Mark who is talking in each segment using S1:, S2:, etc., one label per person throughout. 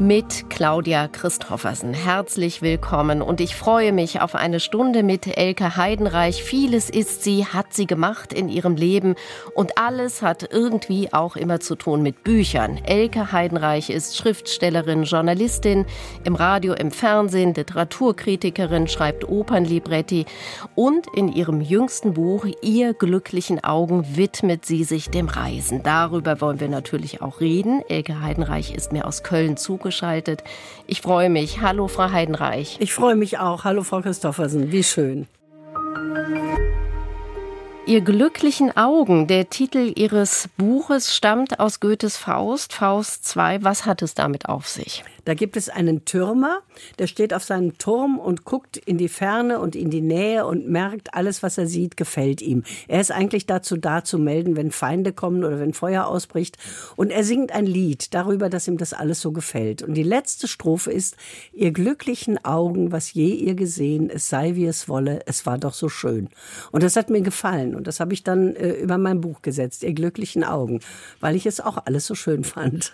S1: mit Claudia Christoffersen. Herzlich willkommen und ich freue mich auf eine Stunde mit Elke Heidenreich. Vieles ist sie, hat sie gemacht in ihrem Leben und alles hat irgendwie auch immer zu tun mit Büchern. Elke Heidenreich ist Schriftstellerin, Journalistin, im Radio, im Fernsehen, Literaturkritikerin, schreibt Opernlibretti und in ihrem jüngsten Buch Ihr glücklichen Augen widmet sie sich dem Reisen. Darüber wollen wir natürlich auch reden. Elke Heidenreich ist mir aus Köln zugekommen zugeschaltet. Ich freue mich. Hallo, Frau Heidenreich.
S2: Ich freue mich auch. Hallo, Frau Christoffersen. Wie schön.
S1: Ihr glücklichen Augen, der Titel Ihres Buches stammt aus Goethes Faust, Faust 2. Was hat es damit auf sich?
S2: Da gibt es einen Türmer, der steht auf seinem Turm und guckt in die Ferne und in die Nähe und merkt, alles, was er sieht, gefällt ihm. Er ist eigentlich dazu da, zu melden, wenn Feinde kommen oder wenn Feuer ausbricht. Und er singt ein Lied darüber, dass ihm das alles so gefällt. Und die letzte Strophe ist, ihr glücklichen Augen, was je ihr gesehen, es sei wie es wolle, es war doch so schön. Und das hat mir gefallen. Und das habe ich dann äh, über mein Buch gesetzt, ihr glücklichen Augen, weil ich es auch alles so schön fand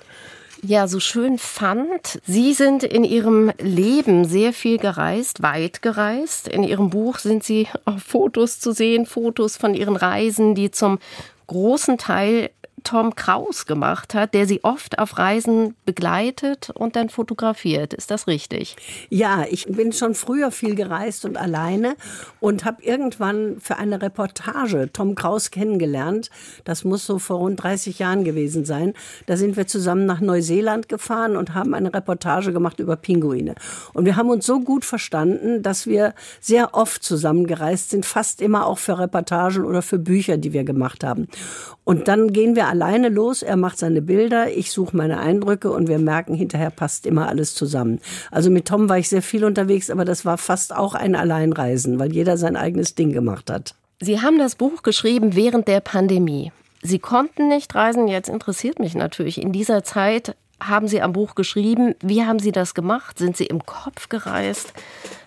S1: ja so schön fand. Sie sind in Ihrem Leben sehr viel gereist, weit gereist. In Ihrem Buch sind Sie auf Fotos zu sehen, Fotos von Ihren Reisen, die zum großen Teil Tom Kraus gemacht hat, der sie oft auf Reisen begleitet und dann fotografiert. Ist das richtig?
S2: Ja, ich bin schon früher viel gereist und alleine und habe irgendwann für eine Reportage Tom Kraus kennengelernt. Das muss so vor rund 30 Jahren gewesen sein. Da sind wir zusammen nach Neuseeland gefahren und haben eine Reportage gemacht über Pinguine. Und wir haben uns so gut verstanden, dass wir sehr oft zusammen gereist sind, fast immer auch für Reportagen oder für Bücher, die wir gemacht haben. Und dann gehen wir alleine los, er macht seine Bilder, ich suche meine Eindrücke und wir merken, hinterher passt immer alles zusammen. Also mit Tom war ich sehr viel unterwegs, aber das war fast auch ein Alleinreisen, weil jeder sein eigenes Ding gemacht hat.
S1: Sie haben das Buch geschrieben während der Pandemie. Sie konnten nicht reisen. Jetzt interessiert mich natürlich, in dieser Zeit haben Sie am Buch geschrieben. Wie haben Sie das gemacht? Sind Sie im Kopf gereist?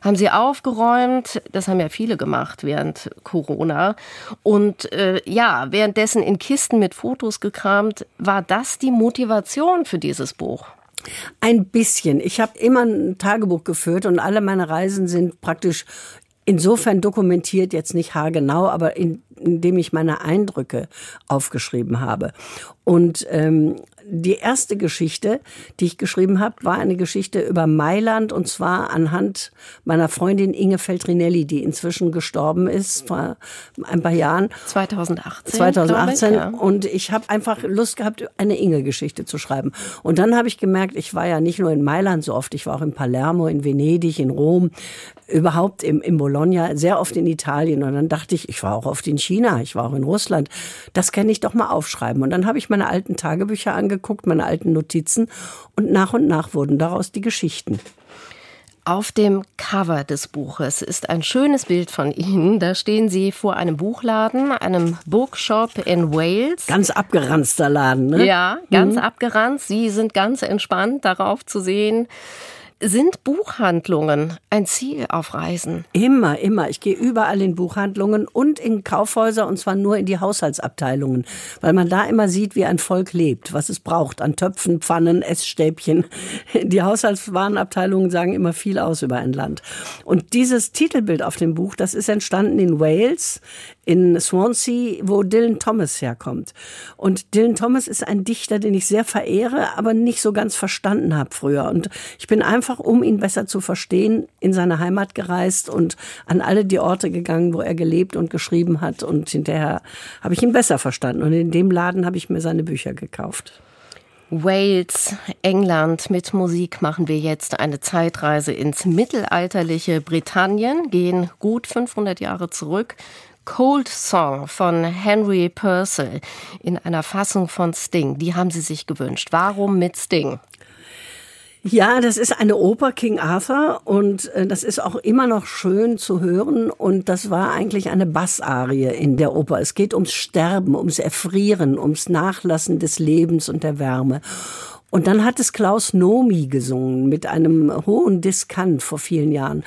S1: Haben Sie aufgeräumt? Das haben ja viele gemacht während Corona. Und äh, ja, währenddessen in Kisten mit Fotos gekramt. War das die Motivation für dieses Buch?
S2: Ein bisschen. Ich habe immer ein Tagebuch geführt und alle meine Reisen sind praktisch insofern dokumentiert, jetzt nicht haargenau, aber in, indem ich meine Eindrücke aufgeschrieben habe. Und ähm, die erste Geschichte, die ich geschrieben habe, war eine Geschichte über Mailand und zwar anhand meiner Freundin Inge Feltrinelli, die inzwischen gestorben ist vor ein paar Jahren.
S1: 2018.
S2: 2018. Ich, ja. Und ich habe einfach Lust gehabt, eine Inge-Geschichte zu schreiben. Und dann habe ich gemerkt, ich war ja nicht nur in Mailand so oft, ich war auch in Palermo, in Venedig, in Rom, überhaupt im, im Bologna, sehr oft in Italien. Und dann dachte ich, ich war auch oft in China, ich war auch in Russland. Das kann ich doch mal aufschreiben. Und dann habe ich meine alten Tagebücher angeguckt angeguckt, meine alten Notizen und nach und nach wurden daraus die Geschichten.
S1: Auf dem Cover des Buches ist ein schönes Bild von Ihnen. Da stehen Sie vor einem Buchladen, einem Bookshop in Wales.
S2: Ganz abgeranzter Laden, ne?
S1: Ja, ganz mhm. abgeranzt. Sie sind ganz entspannt darauf zu sehen. Sind Buchhandlungen ein Ziel auf Reisen?
S2: Immer, immer. Ich gehe überall in Buchhandlungen und in Kaufhäuser und zwar nur in die Haushaltsabteilungen, weil man da immer sieht, wie ein Volk lebt, was es braucht an Töpfen, Pfannen, Essstäbchen. Die Haushaltswarenabteilungen sagen immer viel aus über ein Land. Und dieses Titelbild auf dem Buch, das ist entstanden in Wales, in Swansea, wo Dylan Thomas herkommt. Und Dylan Thomas ist ein Dichter, den ich sehr verehre, aber nicht so ganz verstanden habe früher. Und ich bin einfach, um ihn besser zu verstehen, in seine Heimat gereist und an alle die Orte gegangen, wo er gelebt und geschrieben hat. Und hinterher habe ich ihn besser verstanden. Und in dem Laden habe ich mir seine Bücher gekauft.
S1: Wales, England. Mit Musik machen wir jetzt eine Zeitreise ins mittelalterliche Britannien, gehen gut 500 Jahre zurück Cold Song von Henry Purcell in einer Fassung von Sting. Die haben Sie sich gewünscht. Warum mit Sting?
S2: Ja, das ist eine Oper King Arthur und äh, das ist auch immer noch schön zu hören und das war eigentlich eine Bassarie in der Oper. Es geht ums Sterben, ums Erfrieren, ums Nachlassen des Lebens und der Wärme.
S3: Und dann hat es Klaus Nomi gesungen mit einem hohen Diskant vor vielen Jahren.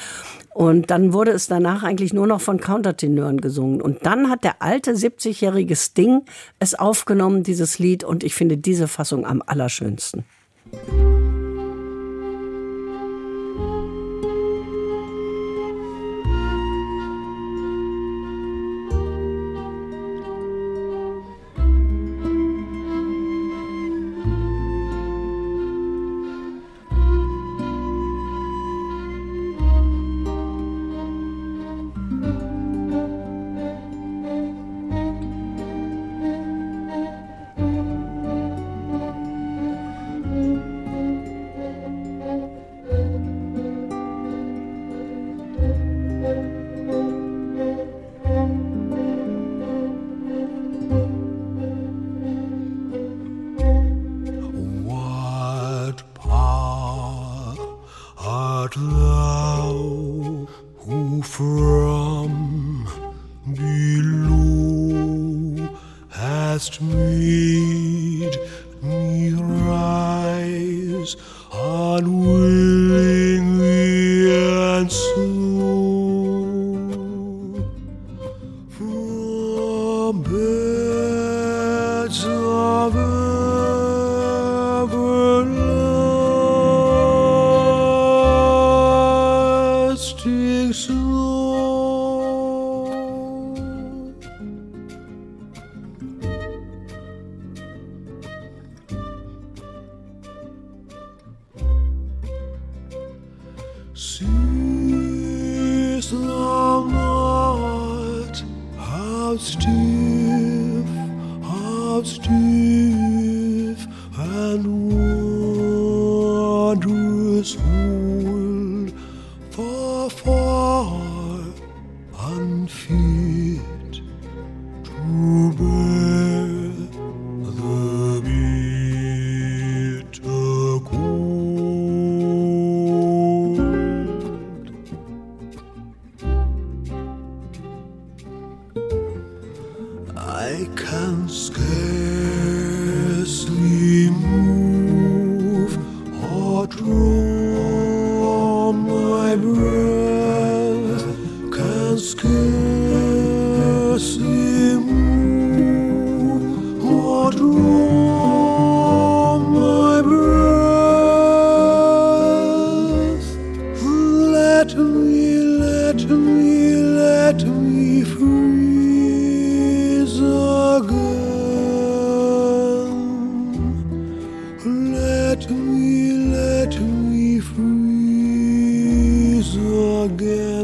S3: Und dann wurde es danach eigentlich nur noch von Countertenören gesungen. Und dann hat der alte 70-jährige Sting es aufgenommen, dieses Lied. Und ich finde diese Fassung am allerschönsten.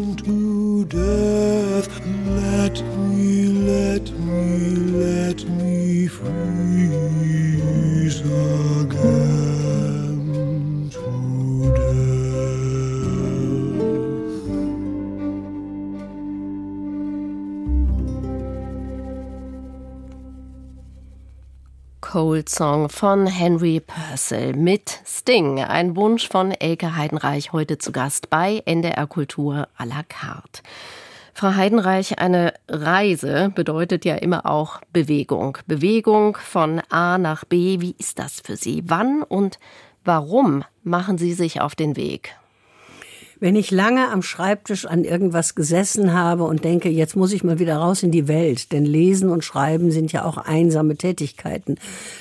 S3: unto death. Let me, let me, let me free.
S1: Cold Song von Henry Purcell mit Sting. Ein Wunsch von Elke Heidenreich heute zu Gast bei NDR Kultur à la carte. Frau Heidenreich, eine Reise bedeutet ja immer auch Bewegung. Bewegung von A nach B. Wie ist das für Sie? Wann und warum machen Sie sich auf den Weg?
S3: Wenn ich lange am Schreibtisch an irgendwas gesessen habe und denke, jetzt muss ich mal wieder raus in die Welt, denn Lesen und Schreiben sind ja auch einsame Tätigkeiten,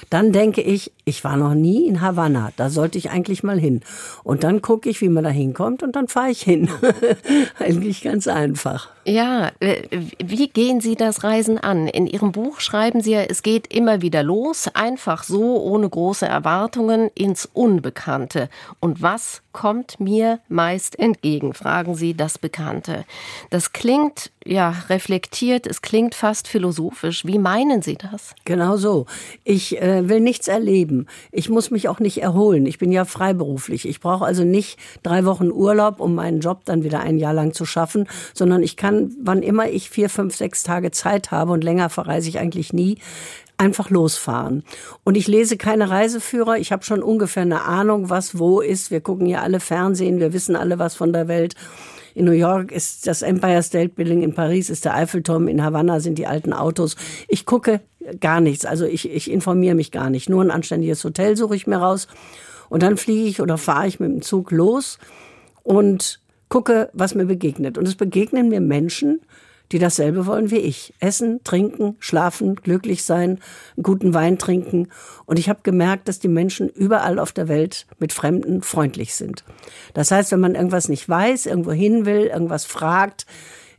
S3: dann denke ich, ich war noch nie in Havanna, da sollte ich eigentlich mal hin. Und dann gucke ich, wie man da hinkommt und dann fahre ich hin. eigentlich ganz einfach.
S1: Ja, wie gehen Sie das Reisen an? In Ihrem Buch schreiben Sie ja, es geht immer wieder los, einfach so, ohne große Erwartungen, ins Unbekannte. Und was kommt mir meist entgegen, fragen Sie das Bekannte. Das klingt ja reflektiert, es klingt fast philosophisch. Wie meinen Sie das?
S3: Genau so. Ich äh, will nichts erleben. Ich muss mich auch nicht erholen. Ich bin ja freiberuflich. Ich brauche also nicht drei Wochen Urlaub, um meinen Job dann wieder ein Jahr lang zu schaffen, sondern ich kann, wann immer ich vier, fünf, sechs Tage Zeit habe und länger verreise ich eigentlich nie, einfach losfahren. Und ich lese keine Reiseführer. Ich habe schon ungefähr eine Ahnung, was wo ist. Wir gucken ja alle Fernsehen, wir wissen alle was von der Welt.
S2: In New York ist das Empire State Building, in Paris ist der Eiffelturm, in Havanna sind die alten Autos. Ich gucke gar nichts, also ich, ich informiere mich gar nicht. Nur ein anständiges Hotel suche ich mir raus und dann fliege ich oder fahre ich mit dem Zug los und gucke, was mir begegnet. Und es begegnen mir Menschen, die dasselbe wollen wie ich. Essen, trinken, schlafen, glücklich sein, guten Wein trinken. Und ich habe gemerkt, dass die Menschen überall auf der Welt mit Fremden freundlich sind. Das heißt, wenn man irgendwas nicht weiß, irgendwo hin will, irgendwas fragt,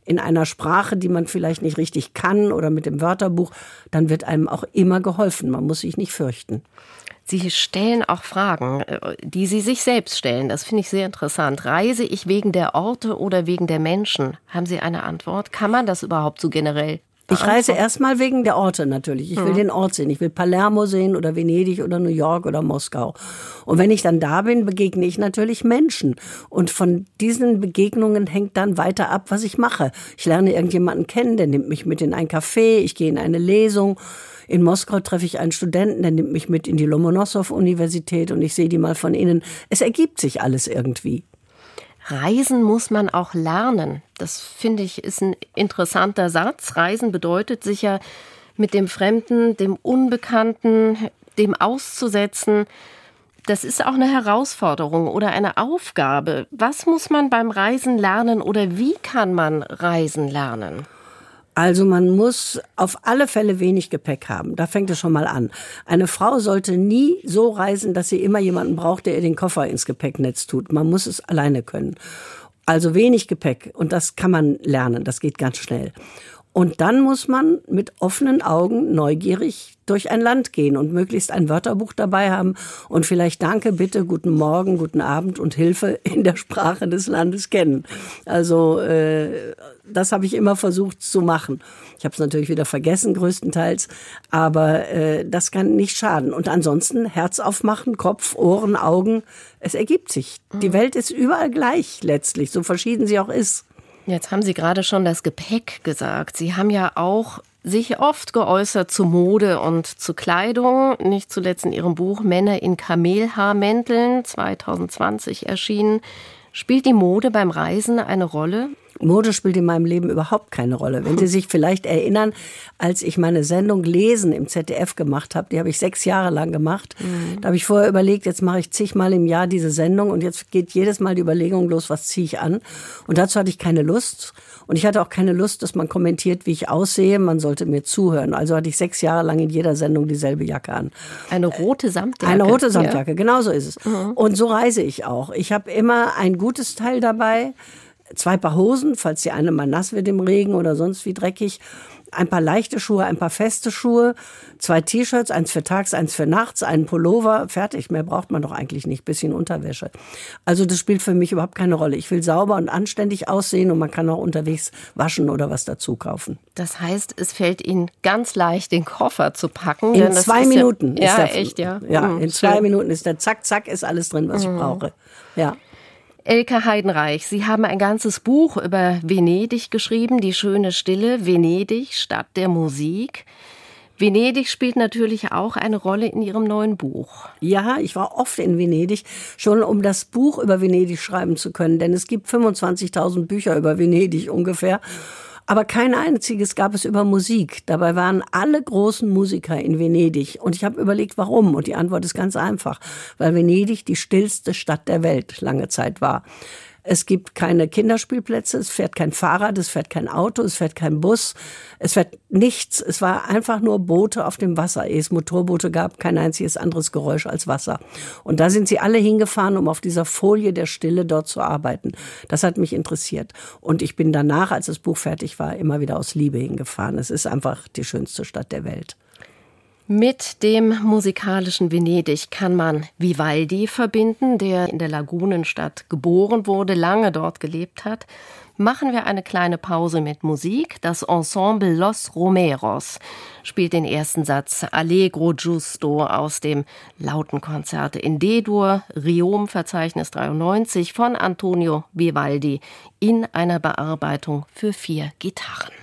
S2: in einer Sprache, die man vielleicht nicht richtig kann oder mit dem Wörterbuch, dann wird einem auch immer geholfen. Man muss sich nicht fürchten.
S1: Sie stellen auch Fragen, äh, die Sie sich selbst stellen. Das finde ich sehr interessant. Reise ich wegen der Orte oder wegen der Menschen? Haben Sie eine Antwort? Kann man das überhaupt so generell?
S2: Ich reise erstmal wegen der Orte natürlich. Ich will mhm. den Ort sehen. Ich will Palermo sehen oder Venedig oder New York oder Moskau. Und wenn ich dann da bin, begegne ich natürlich Menschen. Und von diesen Begegnungen hängt dann weiter ab, was ich mache. Ich lerne irgendjemanden kennen, der nimmt mich mit in ein Café, ich gehe in eine Lesung. In Moskau treffe ich einen Studenten, der nimmt mich mit in die Lomonossow-Universität und ich sehe die mal von innen. Es ergibt sich alles irgendwie.
S1: Reisen muss man auch lernen. Das finde ich ist ein interessanter Satz. Reisen bedeutet sich ja mit dem Fremden, dem Unbekannten, dem auszusetzen. Das ist auch eine Herausforderung oder eine Aufgabe. Was muss man beim Reisen lernen oder wie kann man Reisen lernen?
S2: Also man muss auf alle Fälle wenig Gepäck haben. Da fängt es schon mal an. Eine Frau sollte nie so reisen, dass sie immer jemanden braucht, der ihr den Koffer ins Gepäcknetz tut. Man muss es alleine können. Also wenig Gepäck. Und das kann man lernen. Das geht ganz schnell. Und dann muss man mit offenen Augen neugierig durch ein Land gehen und möglichst ein Wörterbuch dabei haben und vielleicht Danke, bitte, guten Morgen, guten Abend und Hilfe in der Sprache des Landes kennen. Also äh, das habe ich immer versucht zu machen. Ich habe es natürlich wieder vergessen größtenteils, aber äh, das kann nicht schaden. Und ansonsten Herz aufmachen, Kopf, Ohren, Augen, es ergibt sich. Die mhm. Welt ist überall gleich letztlich, so verschieden sie auch ist.
S1: Jetzt haben Sie gerade schon das Gepäck gesagt. Sie haben ja auch sich oft geäußert zu Mode und zu Kleidung, nicht zuletzt in Ihrem Buch Männer in Kamelhaarmänteln, 2020 erschienen. Spielt die Mode beim Reisen eine Rolle?
S2: Mode spielt in meinem Leben überhaupt keine Rolle. Wenn Sie sich vielleicht erinnern, als ich meine Sendung Lesen im ZDF gemacht habe, die habe ich sechs Jahre lang gemacht. Mhm. Da habe ich vorher überlegt, jetzt mache ich zigmal im Jahr diese Sendung und jetzt geht jedes Mal die Überlegung los, was ziehe ich an. Und dazu hatte ich keine Lust. Und ich hatte auch keine Lust, dass man kommentiert, wie ich aussehe. Man sollte mir zuhören. Also hatte ich sechs Jahre lang in jeder Sendung dieselbe Jacke an.
S1: Eine rote Samtjacke.
S2: Eine rote Samtjacke, ja. genau so ist es. Mhm. Und so reise ich auch. Ich habe immer ein gutes Teil dabei zwei Paar Hosen, falls die eine mal nass wird im Regen oder sonst wie dreckig, ein paar leichte Schuhe, ein paar feste Schuhe, zwei T-Shirts, eins für tags, eins für nachts, einen Pullover, fertig. Mehr braucht man doch eigentlich nicht, bisschen Unterwäsche. Also das spielt für mich überhaupt keine Rolle. Ich will sauber und anständig aussehen und man kann auch unterwegs waschen oder was dazu kaufen.
S1: Das heißt, es fällt Ihnen ganz leicht, den Koffer zu packen.
S2: In zwei Minuten
S1: ja, ist ja, der, echt, ja.
S2: Ja, mhm, in zwei schön. Minuten ist der zack, zack, ist alles drin, was mhm. ich brauche. Ja.
S1: Elke Heidenreich, Sie haben ein ganzes Buch über Venedig geschrieben, Die schöne Stille, Venedig, Stadt der Musik. Venedig spielt natürlich auch eine Rolle in Ihrem neuen Buch.
S2: Ja, ich war oft in Venedig, schon um das Buch über Venedig schreiben zu können, denn es gibt 25.000 Bücher über Venedig ungefähr. Aber kein einziges gab es über Musik. Dabei waren alle großen Musiker in Venedig. Und ich habe überlegt, warum. Und die Antwort ist ganz einfach. Weil Venedig die stillste Stadt der Welt lange Zeit war. Es gibt keine Kinderspielplätze, es fährt kein Fahrrad, es fährt kein Auto, es fährt kein Bus, es fährt nichts. Es war einfach nur Boote auf dem Wasser. Ehe es Motorboote gab, kein einziges anderes Geräusch als Wasser. Und da sind sie alle hingefahren, um auf dieser Folie der Stille dort zu arbeiten. Das hat mich interessiert. Und ich bin danach, als das Buch fertig war, immer wieder aus Liebe hingefahren. Es ist einfach die schönste Stadt der Welt.
S1: Mit dem musikalischen Venedig kann man Vivaldi verbinden, der in der Lagunenstadt geboren wurde, lange dort gelebt hat. Machen wir eine kleine Pause mit Musik. Das Ensemble Los Romeros spielt den ersten Satz Allegro Giusto aus dem Lautenkonzert in D-Dur, Riom Verzeichnis 93 von Antonio Vivaldi in einer Bearbeitung für vier Gitarren.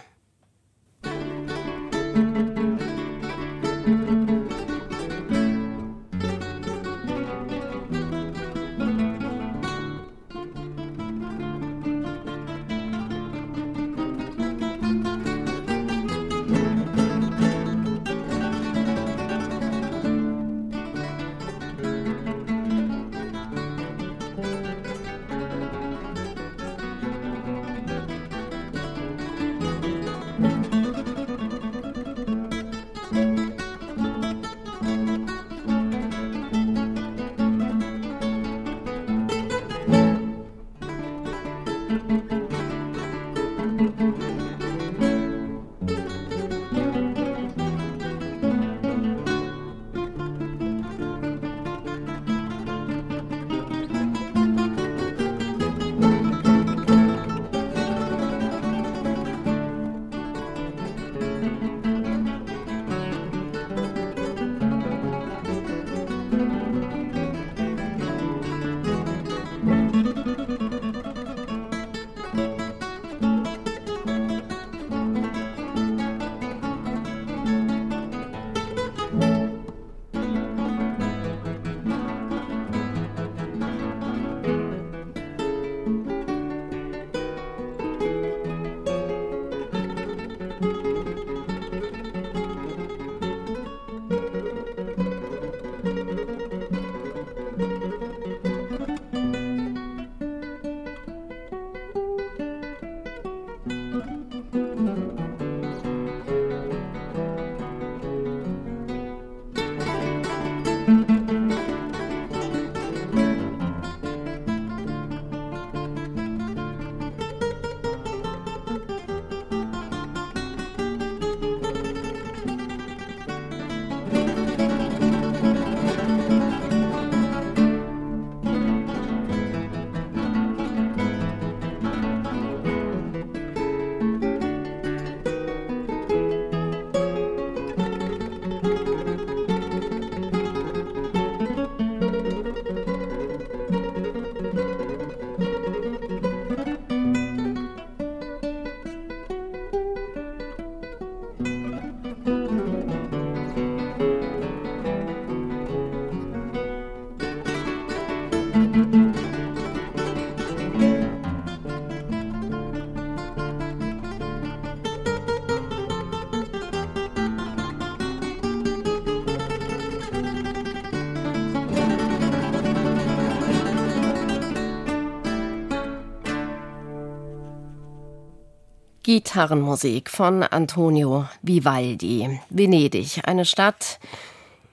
S1: Gitarrenmusik von Antonio Vivaldi. Venedig, eine Stadt,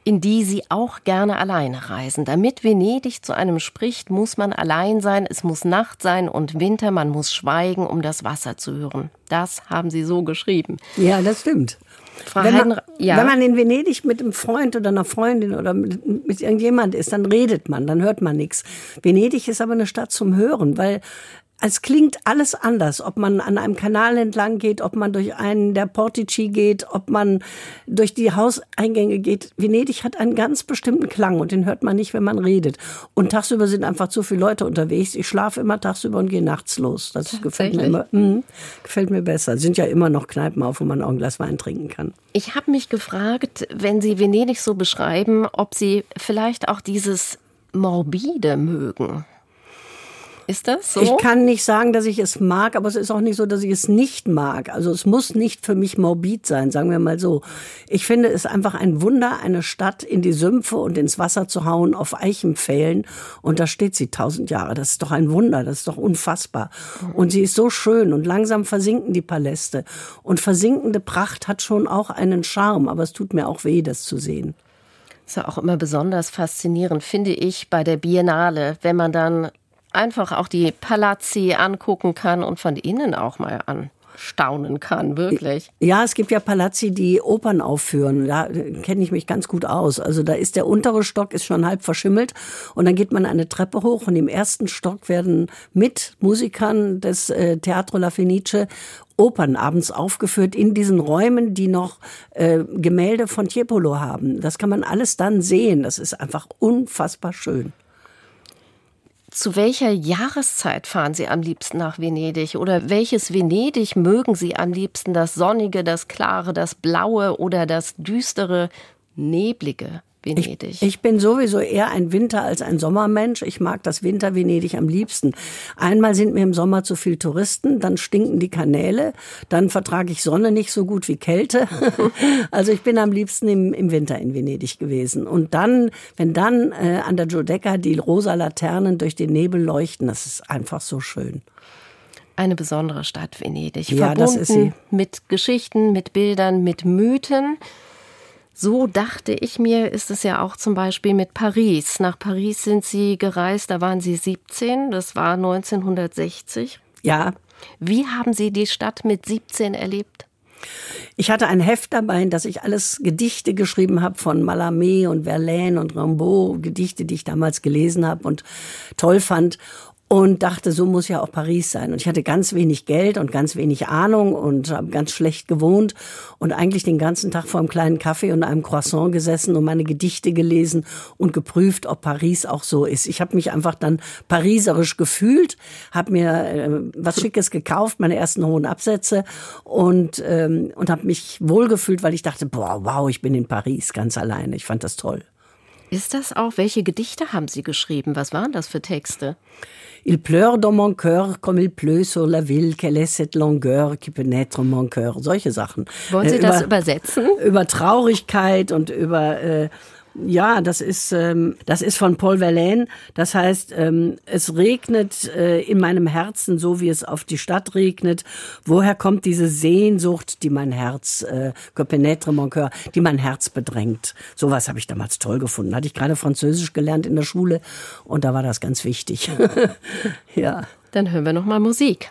S1: in die sie auch gerne alleine reisen. Damit Venedig zu einem spricht, muss man allein sein, es muss Nacht sein und Winter, man muss schweigen, um das Wasser zu hören. Das haben sie so geschrieben.
S2: Ja, das stimmt. Wenn, man,
S1: ja.
S2: wenn man in Venedig mit einem Freund oder einer Freundin oder mit, mit irgendjemand ist, dann redet man, dann hört man nichts. Venedig ist aber eine Stadt zum Hören, weil es klingt alles anders, ob man an einem Kanal entlang geht, ob man durch einen der Portici geht, ob man durch die Hauseingänge geht. Venedig hat einen ganz bestimmten Klang und den hört man nicht, wenn man redet. Und tagsüber sind einfach zu viele Leute unterwegs. Ich schlafe immer tagsüber und gehe nachts los. Das gefällt mir immer, mhm, gefällt mir besser. Es sind ja immer noch Kneipen auf, wo man auch ein Glas Wein trinken kann.
S1: Ich habe mich gefragt, wenn Sie Venedig so beschreiben, ob Sie vielleicht auch dieses Morbide mögen. Ist das so?
S2: Ich kann nicht sagen, dass ich es mag, aber es ist auch nicht so, dass ich es nicht mag. Also es muss nicht für mich morbid sein, sagen wir mal so. Ich finde es einfach ein Wunder, eine Stadt in die Sümpfe und ins Wasser zu hauen auf Eichenpfählen. Und da steht sie tausend Jahre. Das ist doch ein Wunder, das ist doch unfassbar. Und sie ist so schön und langsam versinken die Paläste. Und versinkende Pracht hat schon auch einen Charme, aber es tut mir auch weh, das zu sehen.
S1: ist ja auch immer besonders faszinierend, finde ich, bei der Biennale, wenn man dann einfach auch die Palazzi angucken kann und von innen auch mal anstaunen kann, wirklich.
S2: Ja, es gibt ja Palazzi, die Opern aufführen. Da kenne ich mich ganz gut aus. Also da ist der untere Stock ist schon halb verschimmelt und dann geht man eine Treppe hoch und im ersten Stock werden mit Musikern des äh, Teatro La Fenice Opern abends aufgeführt in diesen Räumen, die noch äh, Gemälde von Tiepolo haben. Das kann man alles dann sehen. Das ist einfach unfassbar schön.
S1: Zu welcher Jahreszeit fahren Sie am liebsten nach Venedig? Oder welches Venedig mögen Sie am liebsten? Das sonnige, das klare, das blaue oder das düstere, neblige Venedig?
S2: Ich, ich bin sowieso eher ein Winter- als ein Sommermensch. Ich mag das Winter-Venedig am liebsten. Einmal sind mir im Sommer zu viel Touristen, dann stinken die Kanäle, dann vertrage ich Sonne nicht so gut wie Kälte. Also ich bin am liebsten im, im Winter in Venedig gewesen. Und dann, wenn dann äh, an der Giudecca die rosa Laternen durch den Nebel leuchten, das ist einfach so schön.
S1: Eine besondere Stadt Venedig,
S2: Ja,
S1: verbunden
S2: das ist sie.
S1: mit Geschichten, mit Bildern, mit Mythen. So dachte ich mir, ist es ja auch zum Beispiel mit Paris. Nach Paris sind Sie gereist, da waren Sie 17, das war 1960.
S2: Ja,
S1: Wie haben Sie die Stadt mit 17 erlebt?
S2: Ich hatte ein Heft dabei, in das ich alles Gedichte geschrieben habe von Mallarmé und Verlaine und Rimbaud, Gedichte, die ich damals gelesen habe und toll fand. Und dachte, so muss ja auch Paris sein. Und ich hatte ganz wenig Geld und ganz wenig Ahnung und habe ganz schlecht gewohnt und eigentlich den ganzen Tag vor einem kleinen Kaffee und einem Croissant gesessen und meine Gedichte gelesen und geprüft, ob Paris auch so ist. Ich habe mich einfach dann pariserisch gefühlt, habe mir äh, was Schickes gekauft, meine ersten hohen Absätze und, ähm, und habe mich wohlgefühlt, weil ich dachte, boah, wow, ich bin in Paris ganz alleine. Ich fand das toll.
S1: Ist das auch? Welche Gedichte haben Sie geschrieben? Was waren das für Texte?
S2: Il pleure dans mon cœur comme il pleut sur la ville. Quelle est cette longueur qui pénètre mon cœur? Solche Sachen.
S1: Wollen Sie
S2: Äh,
S1: das
S2: über-
S1: übersetzen?
S2: über Traurigkeit und über äh, ja, das ist ähm, das ist von Paul Verlaine. Das heißt, ähm, es regnet äh, in meinem Herzen so, wie es auf die Stadt regnet. Woher kommt diese Sehnsucht, die mein Herz äh, que pénètre mon cœur, die mein Herz bedrängt? Sowas habe ich damals toll gefunden. Hatte ich gerade Französisch gelernt in der Schule und da war das ganz wichtig. ja.
S1: Dann hören wir noch mal Musik.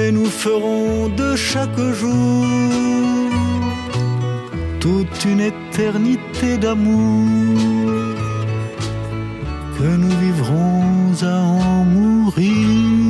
S4: et nous ferons de chaque jour toute une éternité d'amour que nous vivrons à en mourir.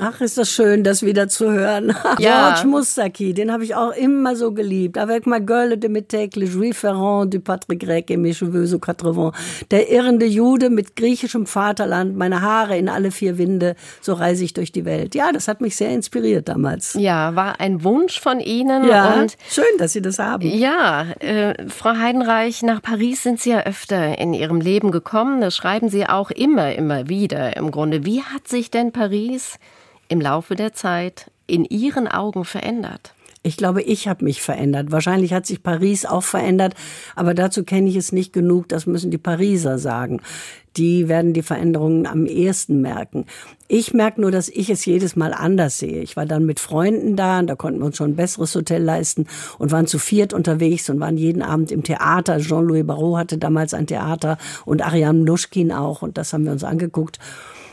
S2: Ach, ist das schön, das wieder zu hören.
S1: Ja.
S2: George Mustaki, den habe ich auch immer so geliebt. Avec ma gueule de métèque, le juif errant du patre grec et mes cheveux aux quatre vents. Der irrende Jude mit griechischem Vaterland, meine Haare in alle vier Winde, so reise ich durch die Welt. Ja, das hat mich sehr inspiriert damals.
S1: Ja, war ein Wunsch von Ihnen
S2: Ja,
S1: und
S2: schön, dass Sie das haben.
S1: Ja, äh, Frau Heidenreich, nach Paris sind Sie ja öfter in Ihrem Leben gekommen. Das schreiben Sie auch immer, immer wieder im Grunde. Wie hat sich denn Paris im Laufe der Zeit in Ihren Augen verändert?
S2: Ich glaube, ich habe mich verändert. Wahrscheinlich hat sich Paris auch verändert, aber dazu kenne ich es nicht genug. Das müssen die Pariser sagen. Die werden die Veränderungen am ehesten merken. Ich merke nur, dass ich es jedes Mal anders sehe. Ich war dann mit Freunden da und da konnten wir uns schon ein besseres Hotel leisten und waren zu viert unterwegs und waren jeden Abend im Theater. Jean-Louis Barrault hatte damals ein Theater und Ariane Mnuschkin auch und das haben wir uns angeguckt.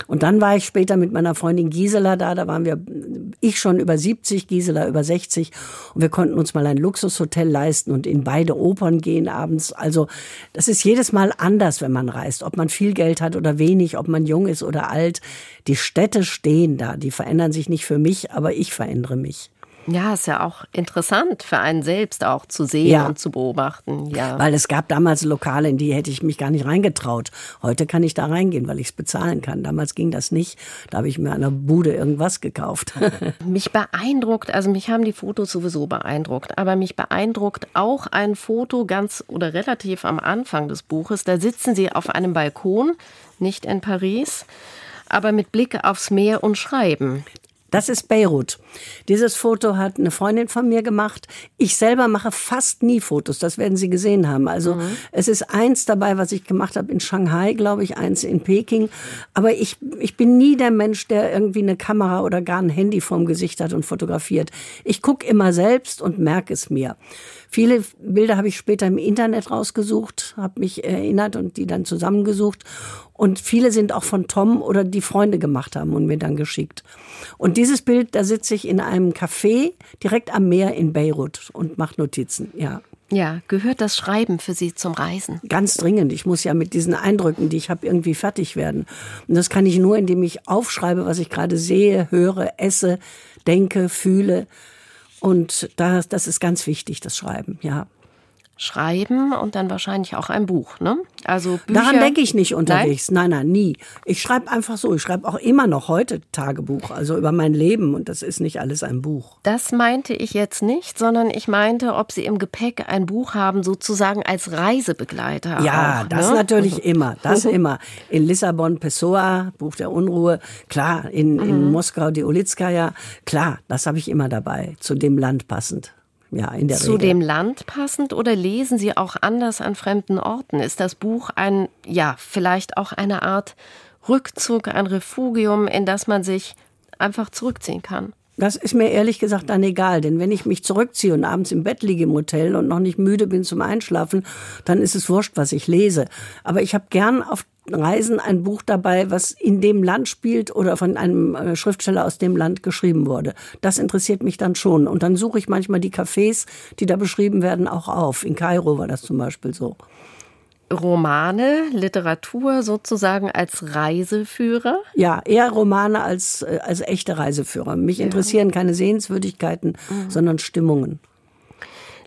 S2: Und dann war ich später mit meiner Freundin Gisela da, da waren wir, ich schon über 70, Gisela über 60 und wir konnten uns mal ein Luxushotel leisten und in beide Opern gehen abends. Also das ist jedes Mal anders, wenn man reist, ob man viel Geld hat oder wenig, ob man jung ist oder alt. Die Städte stehen da, die verändern sich nicht für mich, aber ich verändere mich.
S1: Ja, ist ja auch interessant für einen selbst auch zu sehen
S2: Ja.
S1: und zu beobachten. Ja.
S2: Weil es gab damals Lokale, in die hätte ich mich gar nicht reingetraut. Heute kann ich da reingehen, weil ich es bezahlen kann. Damals ging das nicht. Da habe ich mir an der Bude irgendwas gekauft.
S1: Mich beeindruckt, also mich haben die Fotos sowieso beeindruckt, aber mich beeindruckt auch ein Foto ganz oder relativ am Anfang des Buches. Da sitzen sie auf einem Balkon, nicht in Paris, aber mit Blick aufs Meer und schreiben.
S2: Das ist Beirut. Dieses Foto hat eine Freundin von mir gemacht. Ich selber mache fast nie Fotos, das werden Sie gesehen haben. Also mhm. es ist eins dabei, was ich gemacht habe in Shanghai, glaube ich, eins in Peking. Aber ich, ich bin nie der Mensch, der irgendwie eine Kamera oder gar ein Handy vorm Gesicht hat und fotografiert. Ich gucke immer selbst und merke es mir. Viele Bilder habe ich später im Internet rausgesucht, habe mich erinnert und die dann zusammengesucht. Und viele sind auch von Tom oder die Freunde gemacht haben und mir dann geschickt. Und dieses Bild, da sitze ich in einem Café direkt am Meer in Beirut und mache Notizen, ja.
S1: Ja, gehört das Schreiben für Sie zum Reisen?
S2: Ganz dringend. Ich muss ja mit diesen Eindrücken, die ich habe, irgendwie fertig werden. Und das kann ich nur, indem ich aufschreibe, was ich gerade sehe, höre, esse, denke, fühle. Und das, das ist ganz wichtig, das Schreiben, ja.
S1: Schreiben und dann wahrscheinlich auch ein Buch, ne?
S2: Also Bücher. Daran denke ich nicht unterwegs. Nein, nein, nein nie. Ich schreibe einfach so. Ich schreibe auch immer noch heute Tagebuch, also über mein Leben und das ist nicht alles ein Buch.
S1: Das meinte ich jetzt nicht, sondern ich meinte, ob Sie im Gepäck ein Buch haben, sozusagen als Reisebegleiter.
S2: Ja,
S1: auch,
S2: das
S1: ne?
S2: natürlich immer. Das immer. In Lissabon Pessoa, Buch der Unruhe, klar. In, in mhm. Moskau die Olitskaya, klar. Das habe ich immer dabei, zu dem Land passend ja, in der
S1: Zu
S2: Regel.
S1: dem Land passend oder lesen Sie auch anders an fremden Orten? Ist das Buch ein, ja, vielleicht auch eine Art Rückzug, ein Refugium, in das man sich einfach zurückziehen kann?
S2: Das ist mir ehrlich gesagt dann egal, denn wenn ich mich zurückziehe und abends im Bett liege im Hotel und noch nicht müde bin zum Einschlafen, dann ist es wurscht, was ich lese. Aber ich habe gern auf Reisen ein Buch dabei, was in dem Land spielt oder von einem äh, Schriftsteller aus dem Land geschrieben wurde. Das interessiert mich dann schon. Und dann suche ich manchmal die Cafés, die da beschrieben werden, auch auf. In Kairo war das zum Beispiel so.
S1: Romane, Literatur sozusagen als Reiseführer?
S2: Ja, eher Romane als, äh, als echte Reiseführer. Mich ja. interessieren keine Sehenswürdigkeiten, mhm. sondern Stimmungen.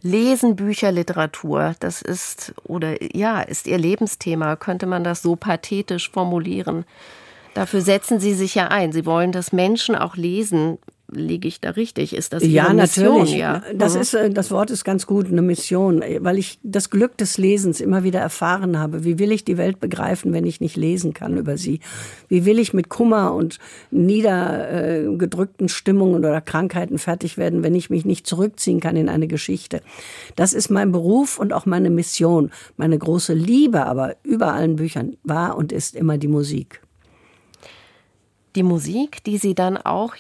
S1: Lesen, Bücher, Literatur, das ist, oder ja, ist Ihr Lebensthema, könnte man das so pathetisch formulieren. Dafür setzen Sie sich ja ein. Sie wollen, dass Menschen auch lesen, liege ich da richtig? Ist das Ihre
S2: ja,
S1: Mission?
S2: Natürlich. Ja, das mhm. ist äh, das Wort ist ganz gut, eine Mission, weil ich das Glück des Lesens immer wieder erfahren habe. Wie will ich die Welt begreifen, wenn ich nicht lesen kann über sie? Wie will ich mit Kummer und niedergedrückten Stimmungen oder Krankheiten fertig werden, wenn ich mich nicht zurückziehen kann in eine Geschichte? Das ist mein Beruf und auch meine Mission. Meine große Liebe aber über allen Büchern war und ist immer die Musik
S1: die Musik, die Sie dann auch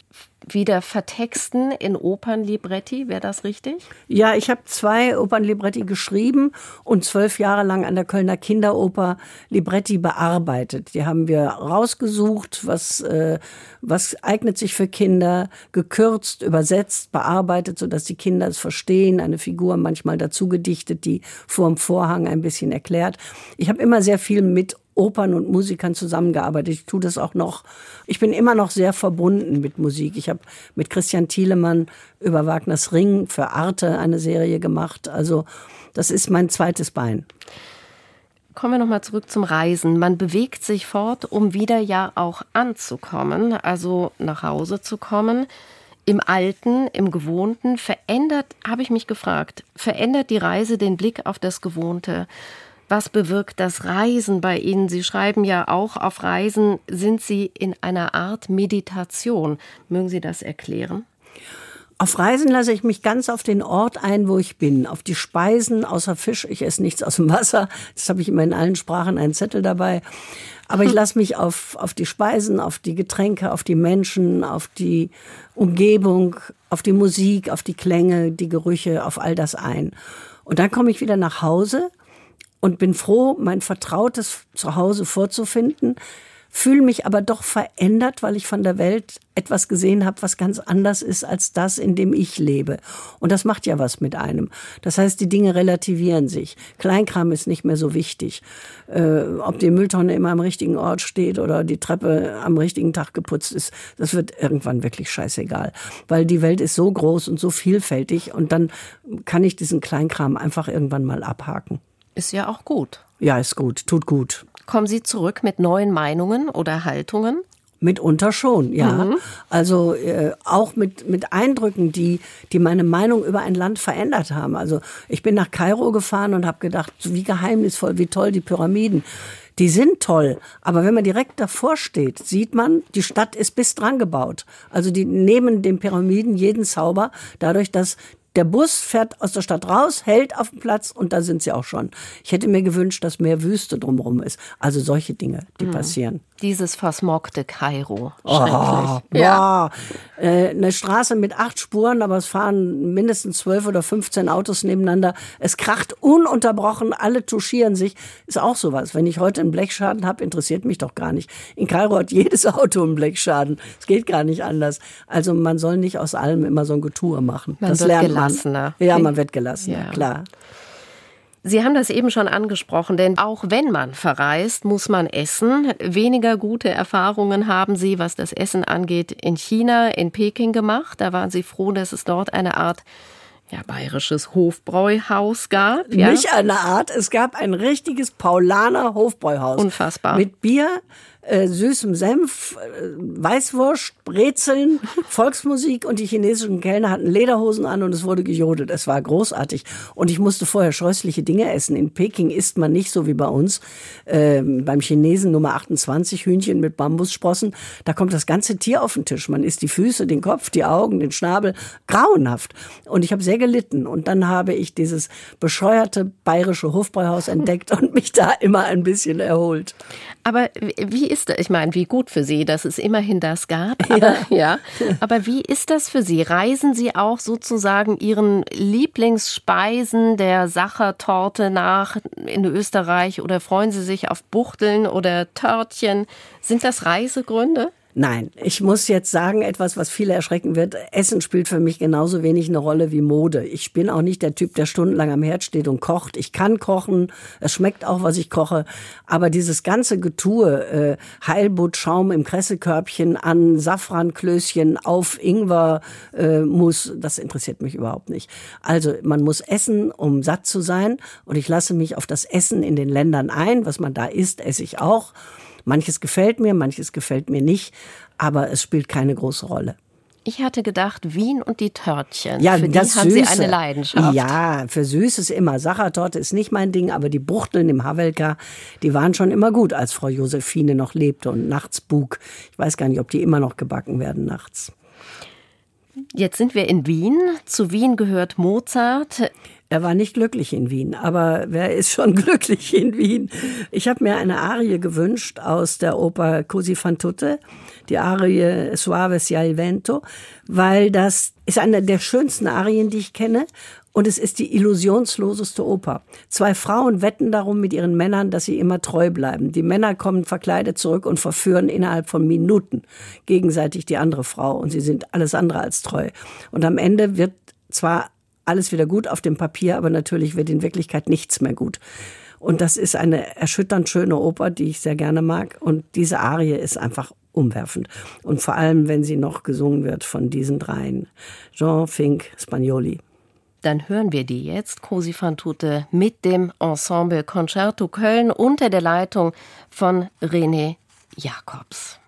S1: wieder vertexten in Opernlibretti, wäre das richtig?
S2: Ja, ich habe zwei Opernlibretti geschrieben und zwölf Jahre lang an der Kölner Kinderoper Libretti bearbeitet. Die haben wir rausgesucht, was, äh, was eignet sich für Kinder, gekürzt, übersetzt, bearbeitet, sodass die Kinder es verstehen, eine Figur manchmal dazu gedichtet, die vor dem Vorhang ein bisschen erklärt. Ich habe immer sehr viel mit Opern und Musikern zusammengearbeitet. Ich tue das auch noch. Ich bin immer noch sehr verbunden mit Musik. Ich habe mit Christian Thielemann über Wagners Ring für Arte eine Serie gemacht. Also das ist mein zweites Bein.
S1: Kommen wir nochmal zurück zum Reisen. Man bewegt sich fort, um wieder ja auch anzukommen, also nach Hause zu kommen. Im Alten, im Gewohnten verändert, habe ich mich gefragt, verändert die Reise den Blick auf das Gewohnte? Was bewirkt das Reisen bei Ihnen? Sie schreiben ja auch, auf Reisen sind Sie in einer Art Meditation. Mögen Sie das erklären?
S2: Auf Reisen lasse ich mich ganz auf den Ort ein, wo ich bin. Auf die Speisen, außer Fisch. Ich esse nichts aus dem Wasser. Das habe ich immer in allen Sprachen einen Zettel dabei. Aber ich lasse mich auf, auf die Speisen, auf die Getränke, auf die Menschen, auf die Umgebung, auf die Musik, auf die Klänge, die Gerüche, auf all das ein. Und dann komme ich wieder nach Hause und bin froh, mein vertrautes Zuhause vorzufinden, fühle mich aber doch verändert, weil ich von der Welt etwas gesehen habe, was ganz anders ist als das, in dem ich lebe. Und das macht ja was mit einem. Das heißt, die Dinge relativieren sich. Kleinkram ist nicht mehr so wichtig. Äh, ob die Mülltonne immer am richtigen Ort steht oder die Treppe am richtigen Tag geputzt ist, das wird irgendwann wirklich scheißegal. Weil die Welt ist so groß und so vielfältig und dann kann ich diesen Kleinkram einfach irgendwann mal abhaken.
S1: Ist ja auch gut.
S2: Ja, ist gut, tut gut.
S1: Kommen Sie zurück mit neuen Meinungen oder Haltungen?
S2: Mitunter schon, ja. Mhm. Also äh, auch mit, mit Eindrücken, die, die meine Meinung über ein Land verändert haben. Also ich bin nach Kairo gefahren und habe gedacht, wie geheimnisvoll, wie toll die Pyramiden. Die sind toll, aber wenn man direkt davor steht, sieht man, die Stadt ist bis dran gebaut. Also die nehmen den Pyramiden jeden Zauber, dadurch, dass der Bus fährt aus der Stadt raus, hält auf dem Platz und da sind sie auch schon. Ich hätte mir gewünscht, dass mehr Wüste drumherum ist. Also solche Dinge, die mhm. passieren.
S1: Dieses versmogte Kairo.
S2: Oh, ja. Äh, eine Straße mit acht Spuren, aber es fahren mindestens zwölf oder 15 Autos nebeneinander. Es kracht ununterbrochen, alle touchieren sich. Ist auch sowas. Wenn ich heute einen Blechschaden habe, interessiert mich doch gar nicht. In Kairo hat jedes Auto einen Blechschaden. Es geht gar nicht anders. Also man soll nicht aus allem immer so ein Getue machen.
S1: Man das lernt gelassener.
S2: Man. Ja, man wird gelassener, ja. klar.
S1: Sie haben das eben schon angesprochen, denn auch wenn man verreist, muss man essen. Weniger gute Erfahrungen haben Sie, was das Essen angeht, in China, in Peking gemacht. Da waren Sie froh, dass es dort eine Art ja, bayerisches Hofbräuhaus gab.
S2: Ja? Nicht eine Art, es gab ein richtiges Paulaner Hofbräuhaus.
S1: Unfassbar.
S2: Mit Bier, äh, süßem Senf, äh, Weißwurst, Brezeln, Volksmusik und die chinesischen Kellner hatten Lederhosen an und es wurde gejodelt. Es war großartig. Und ich musste vorher scheußliche Dinge essen. In Peking isst man nicht so wie bei uns. Ähm, beim Chinesen Nummer 28 Hühnchen mit Bambussprossen. Da kommt das ganze Tier auf den Tisch. Man isst die Füße, den Kopf, die Augen, den Schnabel. Grauenhaft. Und ich habe sehr gelitten. Und dann habe ich dieses bescheuerte bayerische Hofbräuhaus entdeckt und mich da immer ein bisschen erholt.
S1: Aber wie ist das? Ich meine, wie gut für Sie, dass es immerhin das gab. Aber, ja. ja. Aber wie ist das für Sie? Reisen Sie auch sozusagen Ihren Lieblingsspeisen der Sachertorte nach in Österreich oder freuen Sie sich auf Buchteln oder Törtchen? Sind das Reisegründe?
S2: Nein, ich muss jetzt sagen, etwas, was viele erschrecken wird. Essen spielt für mich genauso wenig eine Rolle wie Mode. Ich bin auch nicht der Typ, der stundenlang am Herd steht und kocht. Ich kann kochen, es schmeckt auch, was ich koche. Aber dieses ganze Getue, äh, Heilbutt-Schaum im Kressekörbchen an Safranklößchen auf Ingwer äh, muss, das interessiert mich überhaupt nicht. Also man muss essen, um satt zu sein. Und ich lasse mich auf das Essen in den Ländern ein. Was man da isst, esse ich auch. Manches gefällt mir, manches gefällt mir nicht, aber es spielt keine große Rolle.
S1: Ich hatte gedacht, Wien und die Törtchen. Ja, für das die haben Süße. Sie eine Leidenschaft.
S2: Ja, für Süßes immer. Sachertorte ist nicht mein Ding, aber die Buchteln im Havelka, die waren schon immer gut, als Frau Josephine noch lebte und nachts bug. Ich weiß gar nicht, ob die immer noch gebacken werden nachts.
S1: Jetzt sind wir in Wien. Zu Wien gehört Mozart.
S2: Er war nicht glücklich in Wien, aber wer ist schon glücklich in Wien? Ich habe mir eine Arie gewünscht aus der Oper Così fan tutte, die Arie Suave sia il vento, weil das ist eine der schönsten Arien, die ich kenne und es ist die illusionsloseste Oper. Zwei Frauen wetten darum mit ihren Männern, dass sie immer treu bleiben. Die Männer kommen verkleidet zurück und verführen innerhalb von Minuten gegenseitig die andere Frau und sie sind alles andere als treu. Und am Ende wird zwar alles wieder gut auf dem Papier, aber natürlich wird in Wirklichkeit nichts mehr gut. Und das ist eine erschütternd schöne Oper, die ich sehr gerne mag. Und diese Arie ist einfach umwerfend. Und vor allem, wenn sie noch gesungen wird von diesen dreien. Jean Fink Spagnoli.
S1: Dann hören wir die jetzt, Cosi fan tutte, mit dem Ensemble Concerto Köln unter der Leitung von René Jacobs.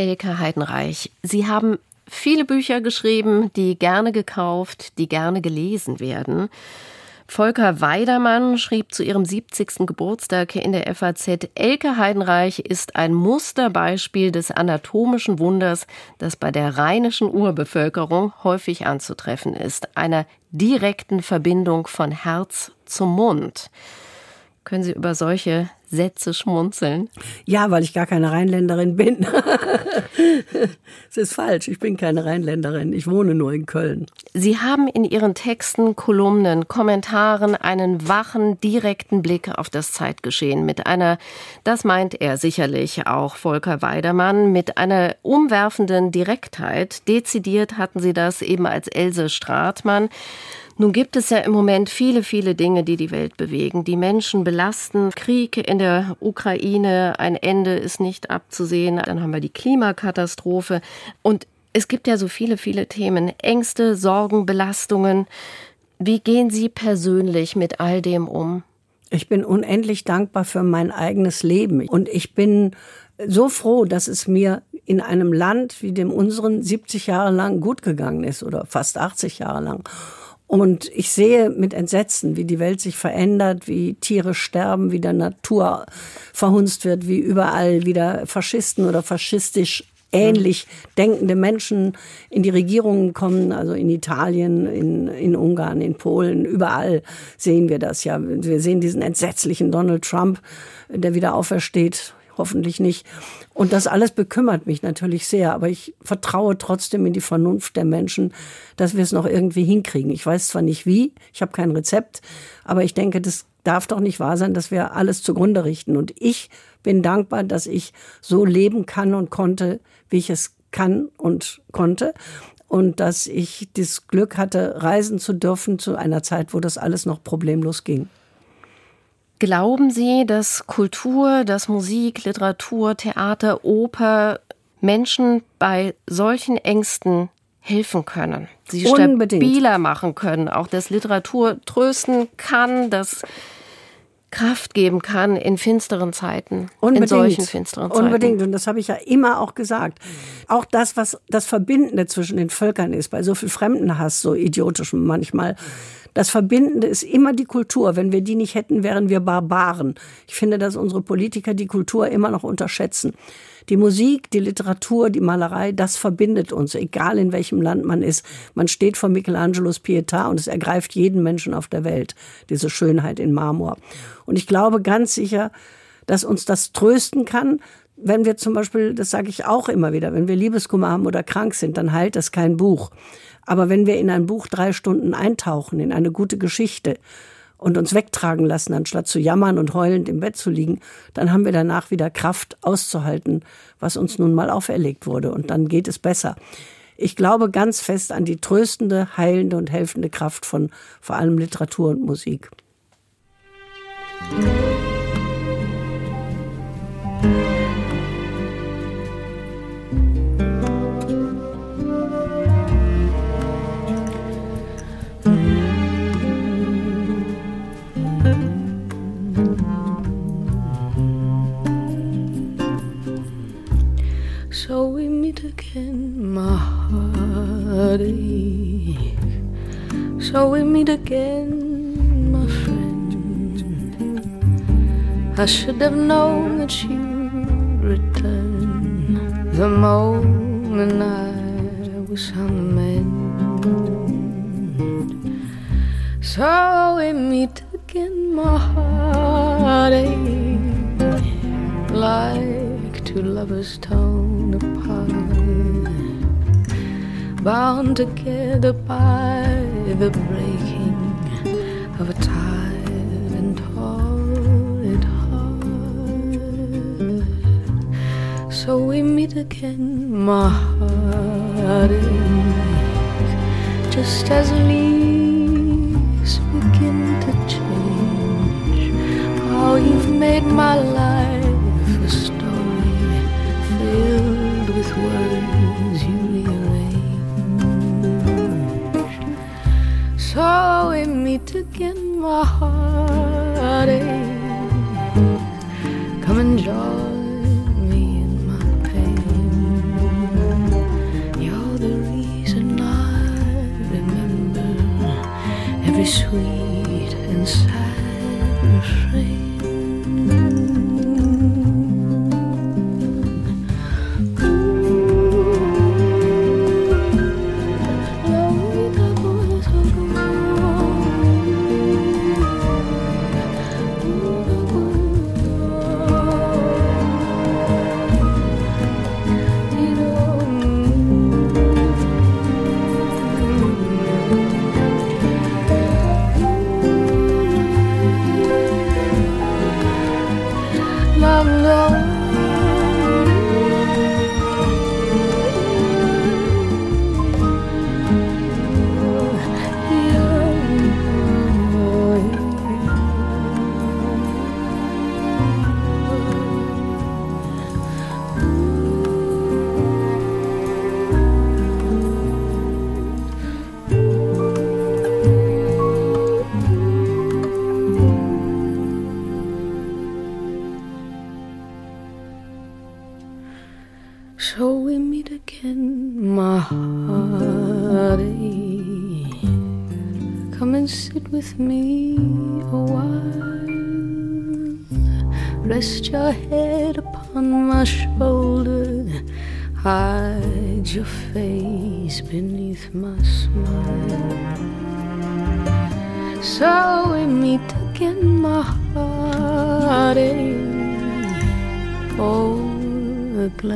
S1: Elke Heidenreich, Sie haben viele Bücher geschrieben, die gerne gekauft, die gerne gelesen werden. Volker Weidermann schrieb zu ihrem 70. Geburtstag in der FAZ, Elke Heidenreich ist ein Musterbeispiel des anatomischen Wunders, das bei der rheinischen Urbevölkerung häufig anzutreffen ist, einer direkten Verbindung von Herz zum Mund. Können Sie über solche Sätze schmunzeln?
S2: Ja, weil ich gar keine Rheinländerin bin. Es ist falsch, ich bin keine Rheinländerin, ich wohne nur in Köln.
S1: Sie haben in Ihren Texten, Kolumnen, Kommentaren einen wachen, direkten Blick auf das Zeitgeschehen mit einer, das meint er sicherlich auch Volker Weidermann, mit einer umwerfenden Direktheit. Dezidiert hatten Sie das eben als Else Stratmann. Nun gibt es ja im Moment viele, viele Dinge, die die Welt bewegen, die Menschen belasten. Krieg in der Ukraine, ein Ende ist nicht abzusehen. Dann haben wir die Klimakatastrophe. Und es gibt ja so viele, viele Themen. Ängste, Sorgen, Belastungen. Wie gehen Sie persönlich mit all dem um?
S2: Ich bin unendlich dankbar für mein eigenes Leben. Und ich bin so froh, dass es mir in einem Land wie dem unseren 70 Jahre lang gut gegangen ist oder fast 80 Jahre lang. Und ich sehe mit Entsetzen, wie die Welt sich verändert, wie Tiere sterben, wie der Natur verhunzt wird, wie überall wieder Faschisten oder faschistisch ähnlich denkende Menschen in die Regierungen kommen, also in Italien, in, in Ungarn, in Polen, überall sehen wir das ja. Wir sehen diesen entsetzlichen Donald Trump, der wieder aufersteht, hoffentlich nicht. Und das alles bekümmert mich natürlich sehr, aber ich vertraue trotzdem in die Vernunft der Menschen, dass wir es noch irgendwie hinkriegen. Ich weiß zwar nicht wie, ich habe kein Rezept, aber ich denke, das darf doch nicht wahr sein, dass wir alles zugrunde richten. Und ich bin dankbar, dass ich so leben kann und konnte, wie ich es kann und konnte. Und dass ich das Glück hatte, reisen zu dürfen zu einer Zeit, wo das alles noch problemlos ging.
S1: Glauben Sie, dass Kultur, dass Musik, Literatur, Theater, Oper Menschen bei solchen Ängsten helfen können? Sie Unbedingt. stabiler machen können, auch dass Literatur trösten kann, dass Kraft geben kann in finsteren Zeiten,
S2: Unbedingt.
S1: in solchen finsteren Zeiten.
S2: Unbedingt, und das habe ich ja immer auch gesagt. Auch das, was das Verbindende zwischen den Völkern ist, bei so viel Fremdenhass, so idiotisch manchmal, das Verbindende ist immer die Kultur. Wenn wir die nicht hätten, wären wir Barbaren. Ich finde, dass unsere Politiker die Kultur immer noch unterschätzen. Die Musik, die Literatur, die Malerei, das verbindet uns, egal in welchem Land man ist. Man steht vor Michelangelos Pietà und es ergreift jeden Menschen auf der Welt, diese Schönheit in Marmor. Und ich glaube ganz sicher, dass uns das trösten kann, wenn wir zum Beispiel, das sage ich auch immer wieder, wenn wir Liebeskummer haben oder krank sind, dann heilt das kein Buch. Aber wenn wir in ein Buch drei Stunden eintauchen, in eine gute Geschichte und uns wegtragen lassen, anstatt zu jammern und heulend im Bett zu liegen, dann haben wir danach wieder Kraft auszuhalten, was uns nun mal auferlegt wurde. Und dann geht es besser. Ich glaube ganz fest an die tröstende, heilende und helfende Kraft von vor allem Literatur und Musik. Musik
S5: So we meet again, my heartache. So we meet again, my friend. I should have known that you'd return the moment I was on the mend. So we meet again, my heartache. Like two lovers torn bound together by the breaking of a tired and horrid heart. So we meet again, my heartache, just as leaves begin to change. How you've made my life a story filled with words my heartache. Eh? Come and join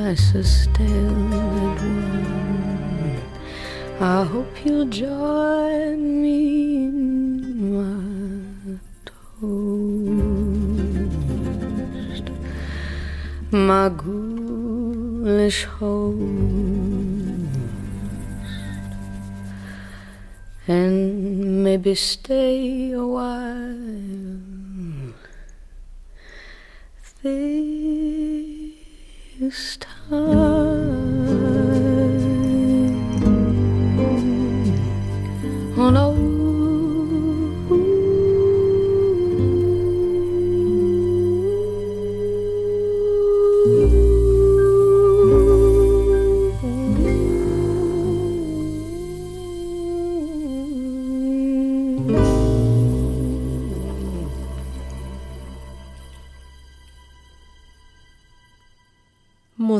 S5: I sustained one. I hope you'll join me in my toast. My ghoulish host. And maybe stay a while. Think this time,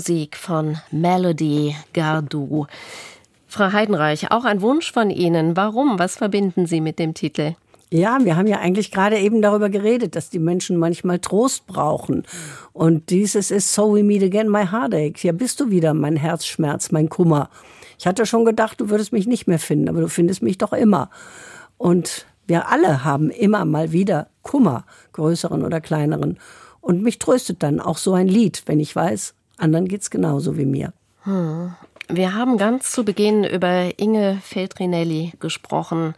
S1: Musik von Melody Gardou. Frau Heidenreich, auch ein Wunsch von Ihnen. Warum? Was verbinden Sie mit dem Titel?
S2: Ja, wir haben ja eigentlich gerade eben darüber geredet, dass die Menschen manchmal Trost brauchen. Und dieses ist So We Meet Again, My Heartache. Hier bist du wieder, mein Herzschmerz, mein Kummer. Ich hatte schon gedacht, du würdest mich nicht mehr finden, aber du findest mich doch immer. Und wir alle haben immer mal wieder Kummer, größeren oder kleineren. Und mich tröstet dann auch so ein Lied, wenn ich weiß, anderen geht's genauso wie mir.
S1: Hm. Wir haben ganz zu Beginn über Inge Feltrinelli gesprochen.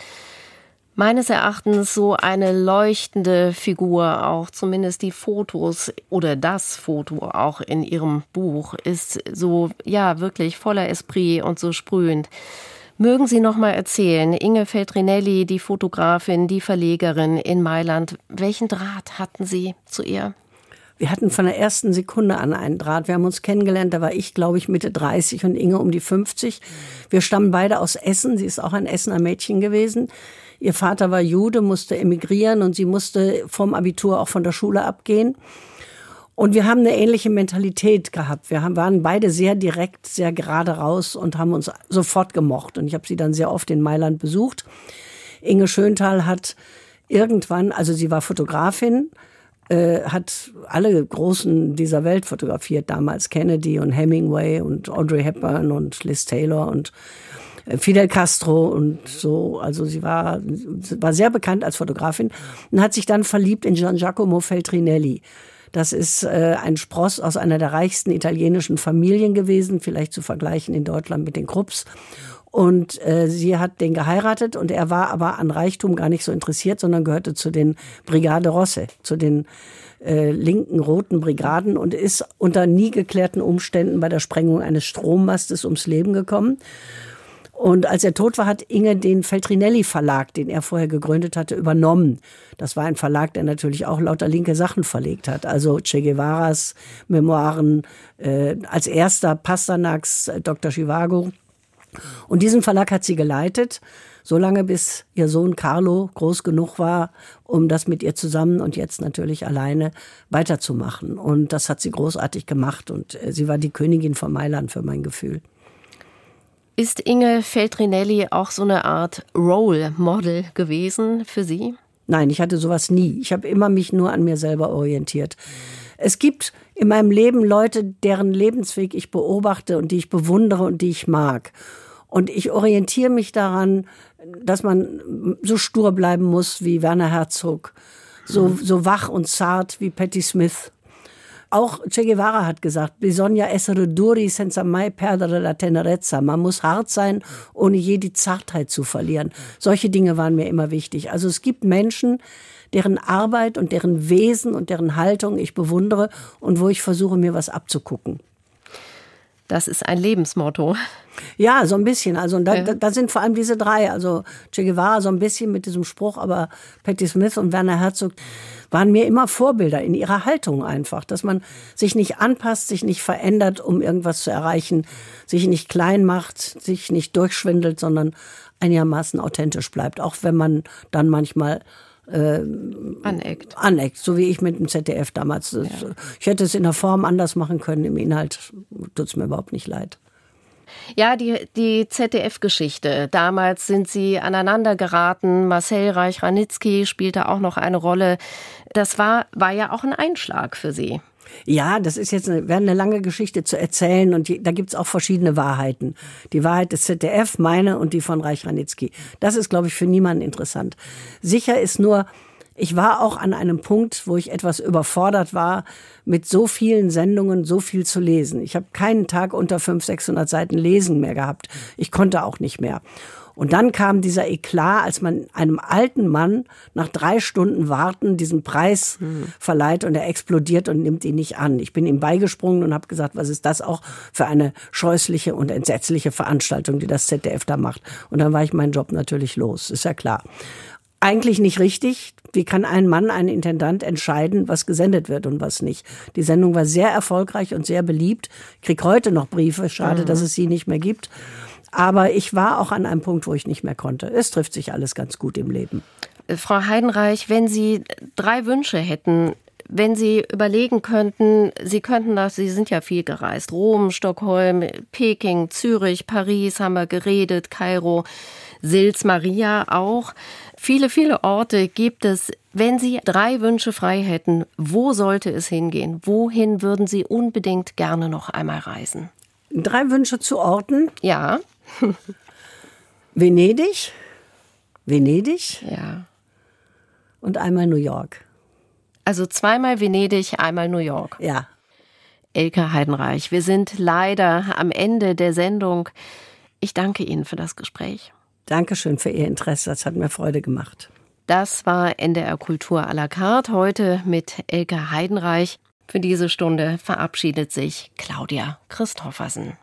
S1: Meines Erachtens so eine leuchtende Figur, auch zumindest die Fotos oder das Foto auch in ihrem Buch ist so, ja, wirklich voller Esprit und so sprühend. Mögen Sie noch mal erzählen, Inge Feltrinelli, die Fotografin, die Verlegerin in Mailand, welchen Draht hatten Sie zu ihr?
S2: Wir hatten von der ersten Sekunde an einen Draht. Wir haben uns kennengelernt, da war ich, glaube ich, Mitte 30 und Inge um die 50. Wir stammen beide aus Essen. Sie ist auch ein Essener Mädchen gewesen. Ihr Vater war Jude, musste emigrieren und sie musste vom Abitur auch von der Schule abgehen. Und wir haben eine ähnliche Mentalität gehabt. Wir waren beide sehr direkt, sehr gerade raus und haben uns sofort gemocht. Und ich habe sie dann sehr oft in Mailand besucht. Inge Schöntal hat irgendwann, also sie war Fotografin, äh, hat alle Großen dieser Welt fotografiert, damals Kennedy und Hemingway und Audrey Hepburn und Liz Taylor und äh, Fidel Castro und so. Also sie war, war sehr bekannt als Fotografin und hat sich dann verliebt in Gian Giacomo Feltrinelli. Das ist äh, ein Spross aus einer der reichsten italienischen Familien gewesen, vielleicht zu vergleichen in Deutschland mit den Krupps. Und äh, sie hat den geheiratet und er war aber an Reichtum gar nicht so interessiert, sondern gehörte zu den Brigade Rosse, zu den äh, linken roten Brigaden und ist unter nie geklärten Umständen bei der Sprengung eines Strommastes ums Leben gekommen. Und als er tot war, hat Inge den Feltrinelli Verlag, den er vorher gegründet hatte, übernommen. Das war ein Verlag, der natürlich auch lauter linke Sachen verlegt hat. Also Che Guevaras Memoiren, äh, als erster Pasternaks, äh, Dr. Chivago Und diesen Verlag hat sie geleitet, solange bis ihr Sohn Carlo groß genug war, um das mit ihr zusammen und jetzt natürlich alleine weiterzumachen. Und das hat sie großartig gemacht und äh, sie war die Königin von Mailand für mein Gefühl.
S1: Ist Inge Feltrinelli auch so eine Art Role Model gewesen für Sie?
S2: Nein, ich hatte sowas nie. Ich habe immer mich nur an mir selber orientiert. Es gibt in meinem Leben Leute, deren Lebensweg ich beobachte und die ich bewundere und die ich mag. Und ich orientiere mich daran, dass man so stur bleiben muss wie Werner Herzog, so, so wach und zart wie Patti Smith. Auch Che Guevara hat gesagt, bisogna essere duri senza mai perdere la tenerezza. Man muss hart sein, ohne je die Zartheit zu verlieren. Solche Dinge waren mir immer wichtig. Also es gibt Menschen, deren Arbeit und deren Wesen und deren Haltung ich bewundere und wo ich versuche, mir was abzugucken.
S1: Das ist ein Lebensmotto.
S2: Ja, so ein bisschen. Also da, ja. da, sind vor allem diese drei. Also Che Guevara so ein bisschen mit diesem Spruch, aber Patti Smith und Werner Herzog waren mir immer Vorbilder in ihrer Haltung einfach, dass man sich nicht anpasst, sich nicht verändert, um irgendwas zu erreichen, sich nicht klein macht, sich nicht durchschwindelt, sondern einigermaßen authentisch bleibt, auch wenn man dann manchmal
S1: äh, aneckt.
S2: Aneckt, so wie ich mit dem ZDF damals. Ja. Ich hätte es in der Form anders machen können, im Inhalt tut es mir überhaupt nicht leid.
S1: Ja, die, die ZDF-Geschichte. Damals sind sie aneinander geraten. Marcel Reich-Ranitzky spielte auch noch eine Rolle. Das war, war ja auch ein Einschlag für sie.
S2: Ja, das ist jetzt eine, wäre eine lange Geschichte zu erzählen und die, da gibt's auch verschiedene Wahrheiten. Die Wahrheit des ZDF, meine und die von Reich Ranitzky. Das ist, glaube ich, für niemanden interessant. Sicher ist nur, ich war auch an einem Punkt, wo ich etwas überfordert war, mit so vielen Sendungen so viel zu lesen. Ich habe keinen Tag unter 500, 600 Seiten Lesen mehr gehabt. Ich konnte auch nicht mehr. Und dann kam dieser Eklat, als man einem alten Mann nach drei Stunden Warten diesen Preis mhm. verleiht und er explodiert und nimmt ihn nicht an. Ich bin ihm beigesprungen und habe gesagt, was ist das auch für eine scheußliche und entsetzliche Veranstaltung, die das ZDF da macht. Und dann war ich meinen Job natürlich los, ist ja klar eigentlich nicht richtig. Wie kann ein Mann, ein Intendant entscheiden, was gesendet wird und was nicht? Die Sendung war sehr erfolgreich und sehr beliebt. Ich krieg heute noch Briefe. Schade, mhm. dass es sie nicht mehr gibt. Aber ich war auch an einem Punkt, wo ich nicht mehr konnte. Es trifft sich alles ganz gut im Leben.
S1: Frau Heidenreich, wenn Sie drei Wünsche hätten, wenn Sie überlegen könnten, Sie könnten das, Sie sind ja viel gereist, Rom, Stockholm, Peking, Zürich, Paris haben wir geredet, Kairo, Sils Maria auch. Viele, viele Orte gibt es. Wenn Sie drei Wünsche frei hätten, wo sollte es hingehen? Wohin würden Sie unbedingt gerne noch einmal reisen?
S2: Drei Wünsche zu Orten?
S1: Ja.
S2: Venedig, Venedig.
S1: Ja.
S2: Und einmal New York.
S1: Also zweimal Venedig, einmal New York.
S2: Ja.
S1: Elke Heidenreich, wir sind leider am Ende der Sendung. Ich danke Ihnen für das Gespräch.
S2: Dankeschön für Ihr Interesse, das hat mir Freude gemacht.
S1: Das war NDR Kultur à la carte heute mit Elke Heidenreich. Für diese Stunde verabschiedet sich Claudia Christoffersen.